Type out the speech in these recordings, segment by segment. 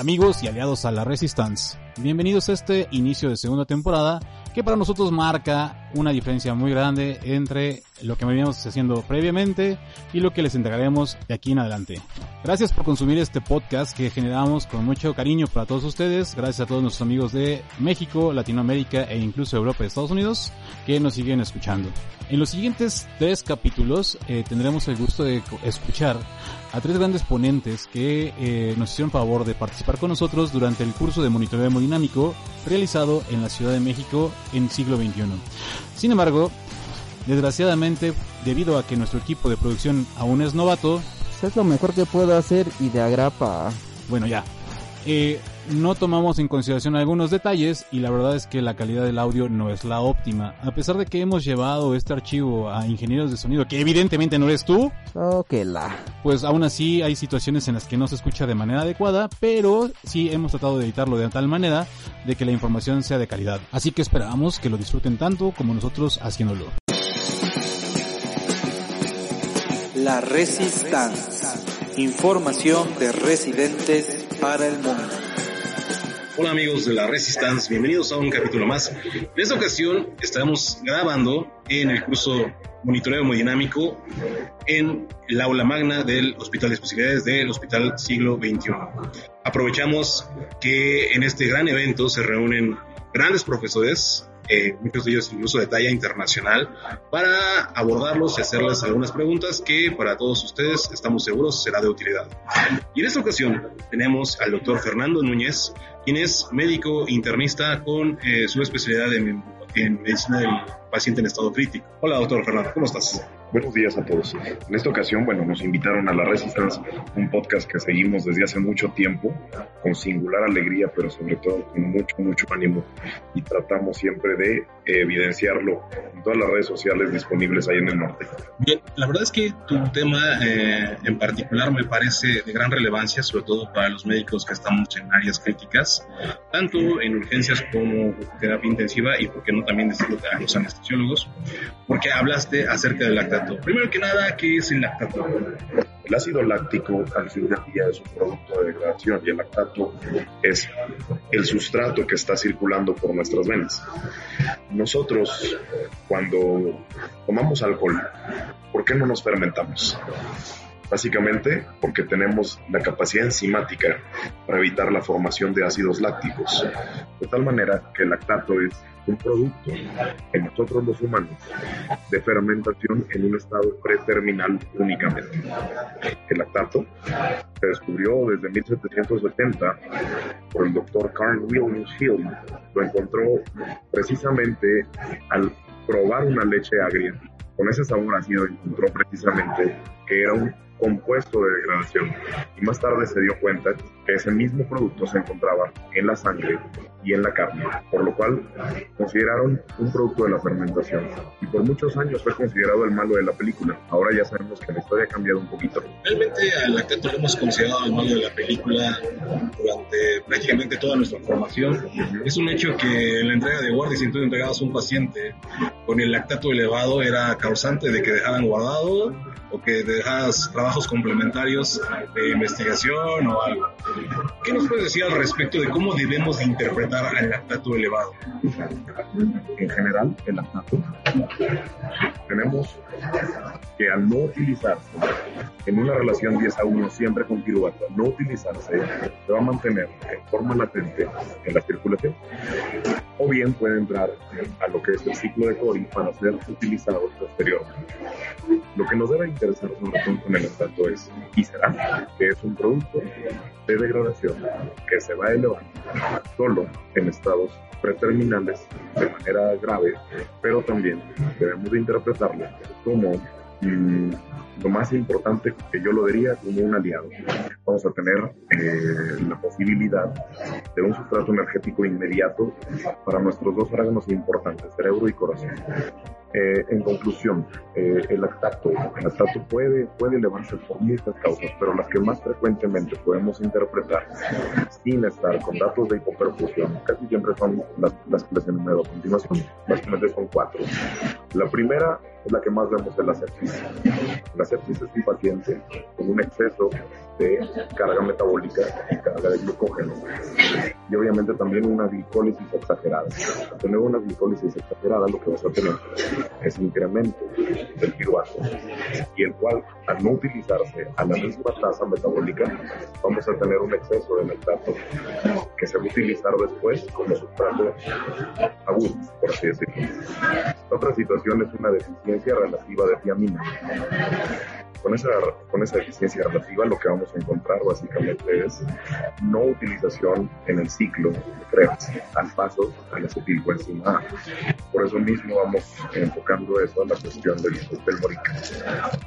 amigos y aliados a la Resistance. Bienvenidos a este inicio de segunda temporada que para nosotros marca una diferencia muy grande entre lo que veníamos haciendo previamente y lo que les entregaremos de aquí en adelante. Gracias por consumir este podcast que generamos con mucho cariño para todos ustedes, gracias a todos nuestros amigos de México, Latinoamérica e incluso Europa y Estados Unidos que nos siguen escuchando. En los siguientes tres capítulos eh, tendremos el gusto de escuchar a tres grandes ponentes que eh, nos hicieron favor de participar con nosotros durante el curso de monitoreo hemodinámico realizado en la Ciudad de México en siglo XXI. Sin embargo, desgraciadamente, debido a que nuestro equipo de producción aún es novato, es lo mejor que puedo hacer y de agrapa. Bueno, ya. Eh, no tomamos en consideración algunos detalles y la verdad es que la calidad del audio no es la óptima. A pesar de que hemos llevado este archivo a ingenieros de sonido, que evidentemente no eres tú, la. pues aún así hay situaciones en las que no se escucha de manera adecuada, pero sí hemos tratado de editarlo de tal manera de que la información sea de calidad. Así que esperamos que lo disfruten tanto como nosotros haciéndolo. La Resistance. Información de residentes para el mundo. Hola amigos de la Resistance, bienvenidos a un capítulo más. En esta ocasión estamos grabando en el curso Monitoreo Hemodinámico en el aula magna del Hospital de Especialidades del Hospital Siglo XXI. Aprovechamos que en este gran evento se reúnen grandes profesores eh, muchos de ellos incluso de talla internacional, para abordarlos y hacerles algunas preguntas que para todos ustedes estamos seguros será de utilidad. Y en esta ocasión tenemos al doctor Fernando Núñez, quien es médico internista con eh, su especialidad en, en medicina del paciente en estado crítico. Hola doctor Fernando, ¿cómo estás? Buenos días a todos. En esta ocasión, bueno, nos invitaron a La Resistance, un podcast que seguimos desde hace mucho tiempo, con singular alegría, pero sobre todo con mucho, mucho ánimo. Y tratamos siempre de evidenciarlo en todas las redes sociales disponibles ahí en el norte. Bien, la verdad es que tu tema eh, en particular me parece de gran relevancia, sobre todo para los médicos que estamos en áreas críticas, tanto en urgencias como terapia intensiva y, por qué no, también decirlo a los anestesiólogos, porque hablaste acerca del Primero que nada, ¿qué es el lactato? El ácido láctico al fin del día es un producto de degradación y el lactato es el sustrato que está circulando por nuestras venas. Nosotros, cuando tomamos alcohol, ¿por qué no nos fermentamos? Básicamente porque tenemos la capacidad enzimática para evitar la formación de ácidos lácticos, de tal manera que el lactato es un producto en nosotros los humanos de fermentación en un estado preterminal únicamente. El lactato se descubrió desde 1770 por el doctor Carl Williams Hill. Lo encontró precisamente al probar una leche agria. Con ese sabor ácido encontró precisamente que era un compuesto de degradación y más tarde se dio cuenta que ese mismo producto se encontraba en la sangre y en la carne, por lo cual consideraron un producto de la fermentación y por muchos años fue considerado el malo de la película. Ahora ya sabemos que la historia ha cambiado un poquito. Realmente al lactato lo hemos considerado el malo de la película durante prácticamente toda nuestra formación. Es un hecho que la entrega de guardia, si tú entregabas a un paciente con el lactato elevado, era causante de que dejaran guardado o que dejas trabajos complementarios de investigación o algo. ¿Qué nos puedes decir al respecto de cómo debemos interpretar al lactato elevado? En general, el lactato tenemos que al no utilizarse en una relación 10 a 1 siempre continua, al no utilizarse, se va a mantener en forma latente en la circulación o bien puede entrar a lo que es el ciclo de Cori para ser utilizado posteriormente. Lo que nos debe interesar sobre todo con el lactato es, y será, que es un producto de degradación que se va a elevar solo en estados preterminales de manera grave, pero también debemos de interpretarlo como mm, lo más importante que yo lo diría como un aliado. Vamos a tener eh, la posibilidad de un sustrato energético inmediato para nuestros dos órganos importantes, cerebro y corazón. Eh, en conclusión, eh, el lactato, el lactato puede, puede elevarse por muchas causas, pero las que más frecuentemente podemos interpretar sin estar con datos de hipoperfusión, casi siempre son las, las que les enumero a continuación. Básicamente son cuatro. La primera es la que más vemos en la sepsis. La sepsis es un paciente con un exceso de carga metabólica y carga de glucógeno. Y obviamente también una glicólisis exagerada. Al tener una glicólisis exagerada, lo que vas a tener es incremento del piruvato, y el cual, al no utilizarse a la misma tasa metabólica, vamos a tener un exceso de lactato que se va a utilizar después como sustrato agudo, por así decirlo. Otra situación es una deficiencia relativa de tiamina. Con esa, con esa deficiencia relativa lo que vamos a encontrar básicamente es no utilización en el ciclo de Krebs al paso al acetilcoenzima A. Por eso mismo vamos enfocando eso a la cuestión del, del morica.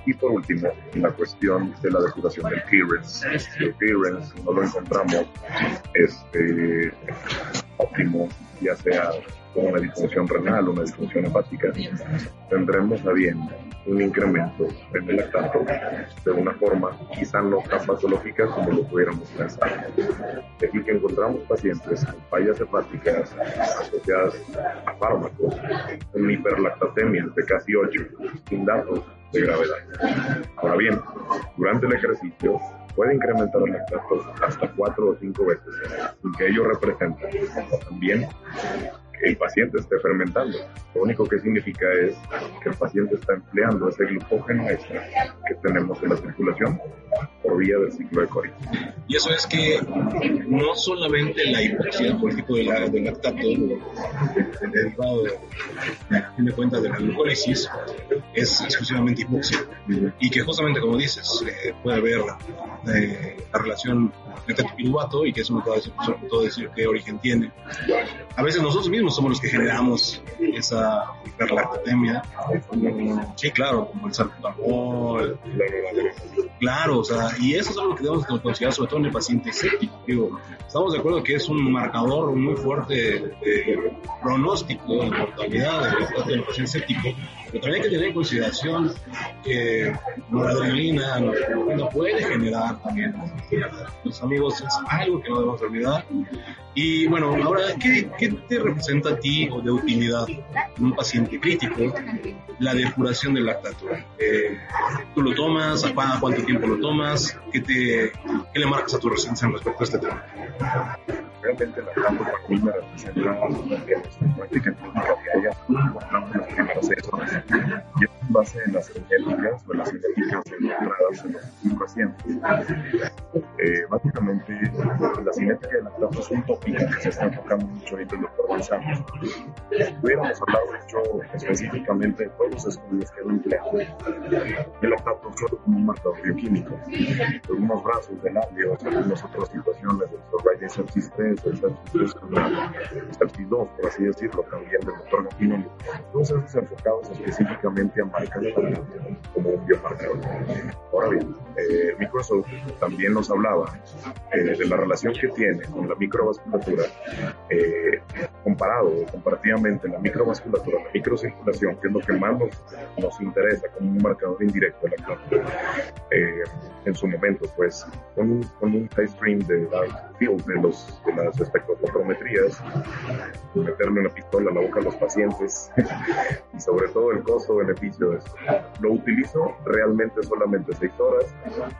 Y por último, la cuestión de la depuración del clearance. El clearance no lo encontramos este, óptimo, ya sea con una disfunción renal o una disfunción hepática, tendremos a bien un incremento en el lactato de una forma quizá no tan patológica como lo pudiéramos pensar. De aquí que encontramos pacientes con fallas hepáticas asociadas a fármacos, con hiperlactatemia de casi 8, sin datos de gravedad. Ahora bien, durante el ejercicio puede incrementar el lactato hasta 4 o 5 veces, que ello represente también el paciente esté fermentando. Lo único que significa es que el paciente está empleando ese glucógeno extra que tenemos en la circulación por vía del ciclo de Cori. Y eso es que no solamente la el tipo de, la, de lactato, el derivado, de, fin de cuentas, de la glucólisis, es exclusivamente hipoxia. Y que justamente, como dices, eh, puede haber eh, la relación entre piruvato y que eso no puede decir, todo decir qué origen tiene. A veces nosotros mismos somos los que generamos esa hiperlactatemia. Sí, claro, como el salbutamol, claro, o sea, y eso es algo que debemos considerar sobre todo en el paciente séptico. Digo, estamos de acuerdo que es un marcador muy fuerte de pronóstico de mortalidad del paciente séptico, pero también hay que tener en consideración que la adrenalina no puede generar también los amigos es algo que no debemos olvidar y bueno ahora ¿qué, qué te representa a ti o de utilidad en un paciente crítico la depuración del lactato eh, tú lo tomas a cuánto tiempo lo tomas qué te qué le marcas a tu residencia respecto a este tema realmente la lactato para mí me representa práctica clínica diaria importante las primeras en base en las genéticas o en las genéticas encontradas en los recientes eh, básicamente la cinética de lactato es un tópico que se está enfocando mucho ahorita el doctor González hubiéramos hablado mucho específicamente de todos los estudios que han empleado el lactato solo como un marcador bioquímico algunos brazos de labios algunas otras situaciones el Sobriety Sepsis 3 el Sepsis 3 el Sepsis 2 por así decirlo también del doctor Gatino todos esos enfocados específicamente a como un biomarcador ahora bien eh, Microsoft también nos hablaba eh, de la relación que tiene con la microvasculatura eh, comparado comparativamente la microvasculatura, la microcirculación, que es lo que más nos, nos interesa como un marcador indirecto de la clínica. Eh, en su momento, pues, con un, con un high stream de dark field de, los, de las espectrofotometrías, meterle una pistola a la boca a los pacientes sobre todo el costo-beneficio esto. Lo utilizo realmente solamente seis horas,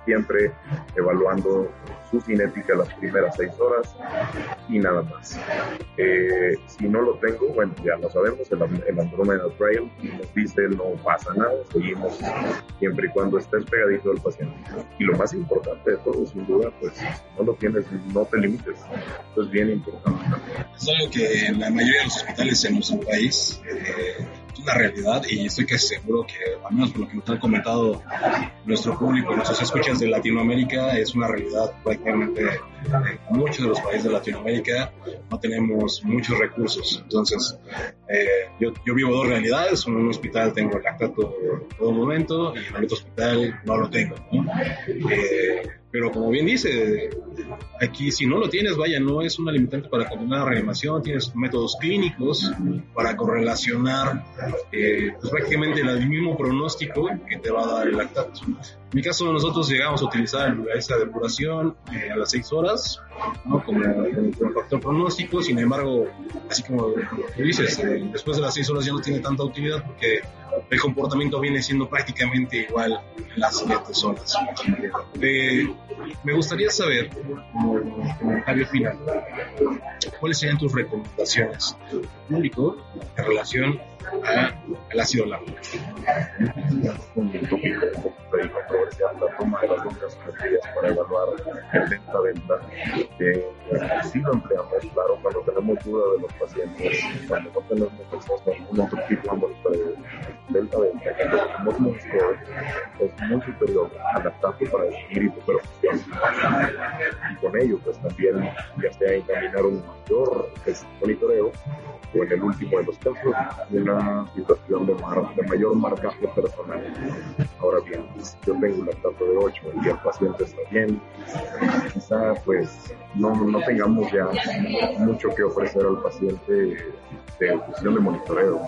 siempre evaluando su cinética las primeras seis horas y nada más. Eh, si no lo tengo, bueno, ya lo sabemos, el, el Andromeda Trail nos dice no pasa nada, seguimos siempre y cuando estés pegadito al paciente. Y lo más importante de todo, sin duda, pues si no lo tienes, no te limites. Eso es bien importante. Es algo que en la mayoría de los hospitales en nuestro país eh, es una realidad y estoy que seguro que, al menos por lo que nos han comentado nuestro público, nuestros escuchas de Latinoamérica, es una realidad prácticamente muchos de los países de Latinoamérica no tenemos muchos recursos. Entonces, eh, yo, yo, vivo dos realidades. En un hospital tengo el lactato todo momento y en el otro hospital no lo tengo. ¿no? Eh, Pero como bien dice, aquí si no lo tienes, vaya, no es una limitante para continuar la reanimación, tienes métodos clínicos para correlacionar eh, pues prácticamente el mismo pronóstico que te va a dar el lactato. En mi caso, nosotros llegamos a utilizar esa depuración eh, a las 6 horas ¿no? como, como, factor pronóstico, sin embargo, así como dices, eh, después de las 6 horas ya no tiene tanta utilidad porque el comportamiento viene siendo prácticamente igual en las siguientes horas. Eh, me gustaría saber, como comentario final, cuáles serían tus recomendaciones público en relación al ácido láctico. Un tópico controversial, la toma de las únicas medidas para evaluar el venta-venta. Eh, sí lo empleamos, claro, cuando tenemos duda de los pacientes, cuando no tenemos otro tipo de venta-venta, cuando tenemos un score es muy superior al lactato para definir hipoperfusión. Y con ello, pues también, ya sea encaminar un mayor monitoreo, o en el último de los casos, una situación de, mar, de mayor marcaje personal. Ahora bien, yo tengo un lactato de 8 y el paciente está bien, quizá pues no, no tengamos ya mucho que ofrecer al paciente de función de monitoreo.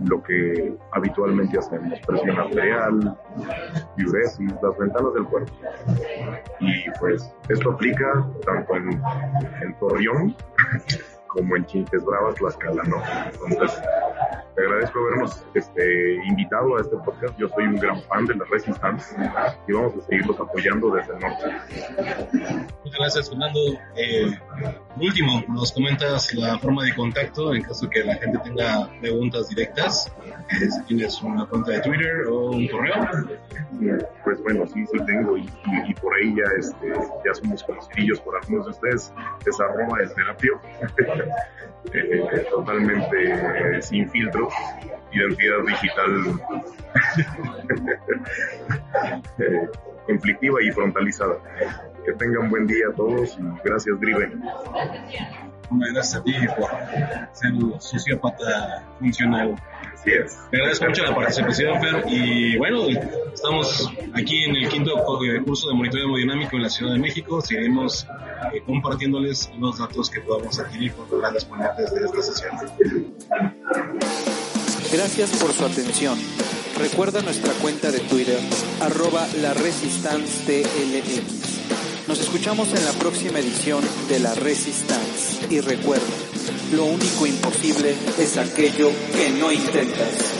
Lo que habitualmente hacemos, presión arterial, diuresis, las ventanas del cuerpo. Y pues esto aplica tanto en, en Torreón como en Chintes Bravas, Tlaxcala, ¿no? Entonces, te agradezco habernos este, invitado a este podcast. Yo soy un gran fan de la Resistance y vamos a seguirlos apoyando desde el norte. Muchas gracias, Fernando. Eh, último, nos comentas la forma de contacto en caso que la gente tenga preguntas directas. Eh, si tienes una cuenta de Twitter o un correo. Pues bueno, sí, sí tengo y, por ahí ya, este, ya somos conocidillos por algunos de ustedes. Es arroba el terapio. eh, totalmente eh, sin filtro, identidad digital eh, conflictiva y frontalizada. Que tengan buen día a todos y gracias, Driven. Gracias a ti por ser un sociópata funcional. Así es. Te agradezco mucho la participación, Fer. Y bueno, estamos aquí en el quinto curso de monitoreo hemodinámico en la Ciudad de México. Seguiremos eh, compartiéndoles los datos que podamos adquirir con los grandes ponentes de esta sesión. Gracias por su atención. Recuerda nuestra cuenta de Twitter, arroba la TLX. Nos escuchamos en la próxima edición de La Resistance. Y recuerda, lo único imposible es aquello que no intentas.